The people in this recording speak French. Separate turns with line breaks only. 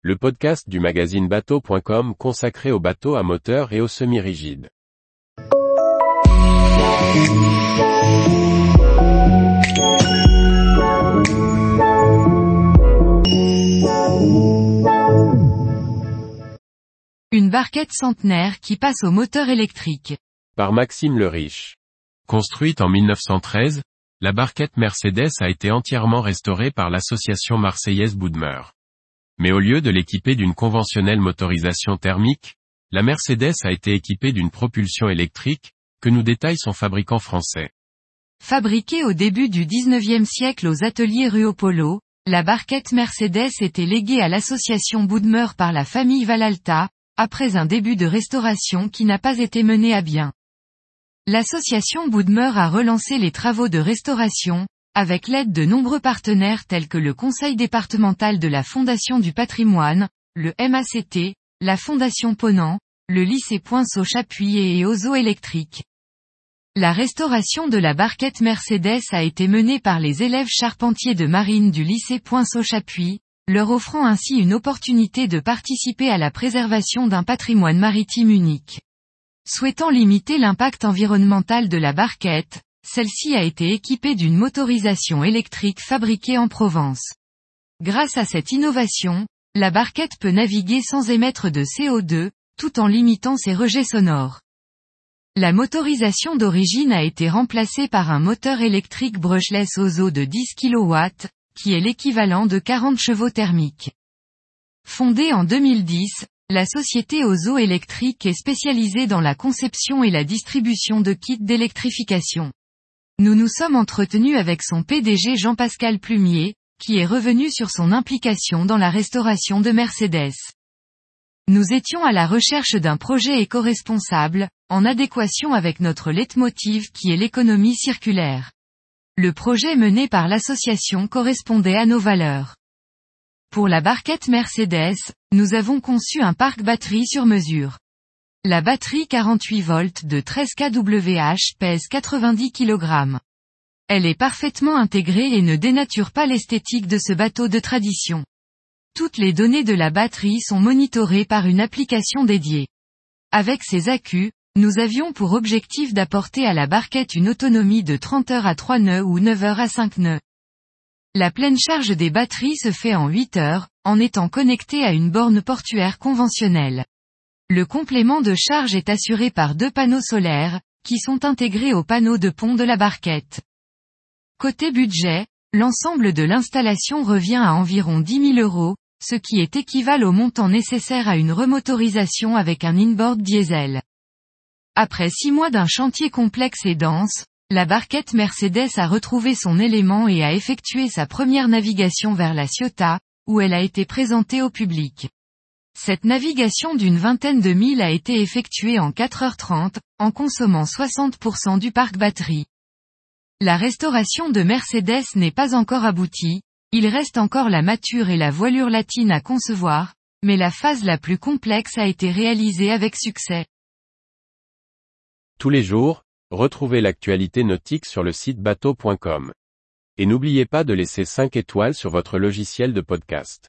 le podcast du magazine bateau.com consacré aux bateaux à moteur et aux semi-rigides.
Une barquette centenaire qui passe au moteur électrique.
Par Maxime le Riche. Construite en 1913, la barquette Mercedes a été entièrement restaurée par l'association marseillaise Boudmeur. Mais au lieu de l'équiper d'une conventionnelle motorisation thermique, la Mercedes a été équipée d'une propulsion électrique, que nous détaille son fabricant français.
Fabriquée au début du 19e siècle aux ateliers Ruopolo, la barquette Mercedes était léguée à l'association Boudmeur par la famille Valalta, après un début de restauration qui n'a pas été mené à bien. L'association Boudmeur a relancé les travaux de restauration, avec l'aide de nombreux partenaires tels que le Conseil départemental de la Fondation du patrimoine, le MACT, la Fondation Ponant, le lycée Poinceau Chapuis et Ozo Électrique. La restauration de la barquette Mercedes a été menée par les élèves charpentiers de marine du lycée Poinceau Chapuis, leur offrant ainsi une opportunité de participer à la préservation d'un patrimoine maritime unique. Souhaitant limiter l'impact environnemental de la barquette, celle-ci a été équipée d'une motorisation électrique fabriquée en Provence. Grâce à cette innovation, la barquette peut naviguer sans émettre de CO2, tout en limitant ses rejets sonores. La motorisation d'origine a été remplacée par un moteur électrique brushless Ozo de 10 kW, qui est l'équivalent de 40 chevaux thermiques. Fondée en 2010, la société Ozo Électrique est spécialisée dans la conception et la distribution de kits d'électrification. Nous nous sommes entretenus avec son PDG Jean-Pascal Plumier, qui est revenu sur son implication dans la restauration de Mercedes. Nous étions à la recherche d'un projet éco-responsable, en adéquation avec notre leitmotiv qui est l'économie circulaire. Le projet mené par l'association correspondait à nos valeurs. Pour la barquette Mercedes, nous avons conçu un parc batterie sur mesure. La batterie 48 volts de 13 kWh pèse 90 kg. Elle est parfaitement intégrée et ne dénature pas l'esthétique de ce bateau de tradition. Toutes les données de la batterie sont monitorées par une application dédiée. Avec ces accus, nous avions pour objectif d'apporter à la barquette une autonomie de 30 heures à 3 nœuds ou 9 heures à 5 nœuds. La pleine charge des batteries se fait en 8 heures, en étant connecté à une borne portuaire conventionnelle. Le complément de charge est assuré par deux panneaux solaires, qui sont intégrés aux panneaux de pont de la barquette. Côté budget, l'ensemble de l'installation revient à environ 10 000 euros, ce qui est équivalent au montant nécessaire à une remotorisation avec un inboard diesel. Après six mois d'un chantier complexe et dense, la barquette Mercedes a retrouvé son élément et a effectué sa première navigation vers la Ciotat, où elle a été présentée au public. Cette navigation d'une vingtaine de milles a été effectuée en 4h30, en consommant 60% du parc batterie. La restauration de Mercedes n'est pas encore aboutie, il reste encore la mature et la voilure latine à concevoir, mais la phase la plus complexe a été réalisée avec succès.
Tous les jours, Retrouvez l'actualité nautique sur le site bateau.com. Et n'oubliez pas de laisser 5 étoiles sur votre logiciel de podcast.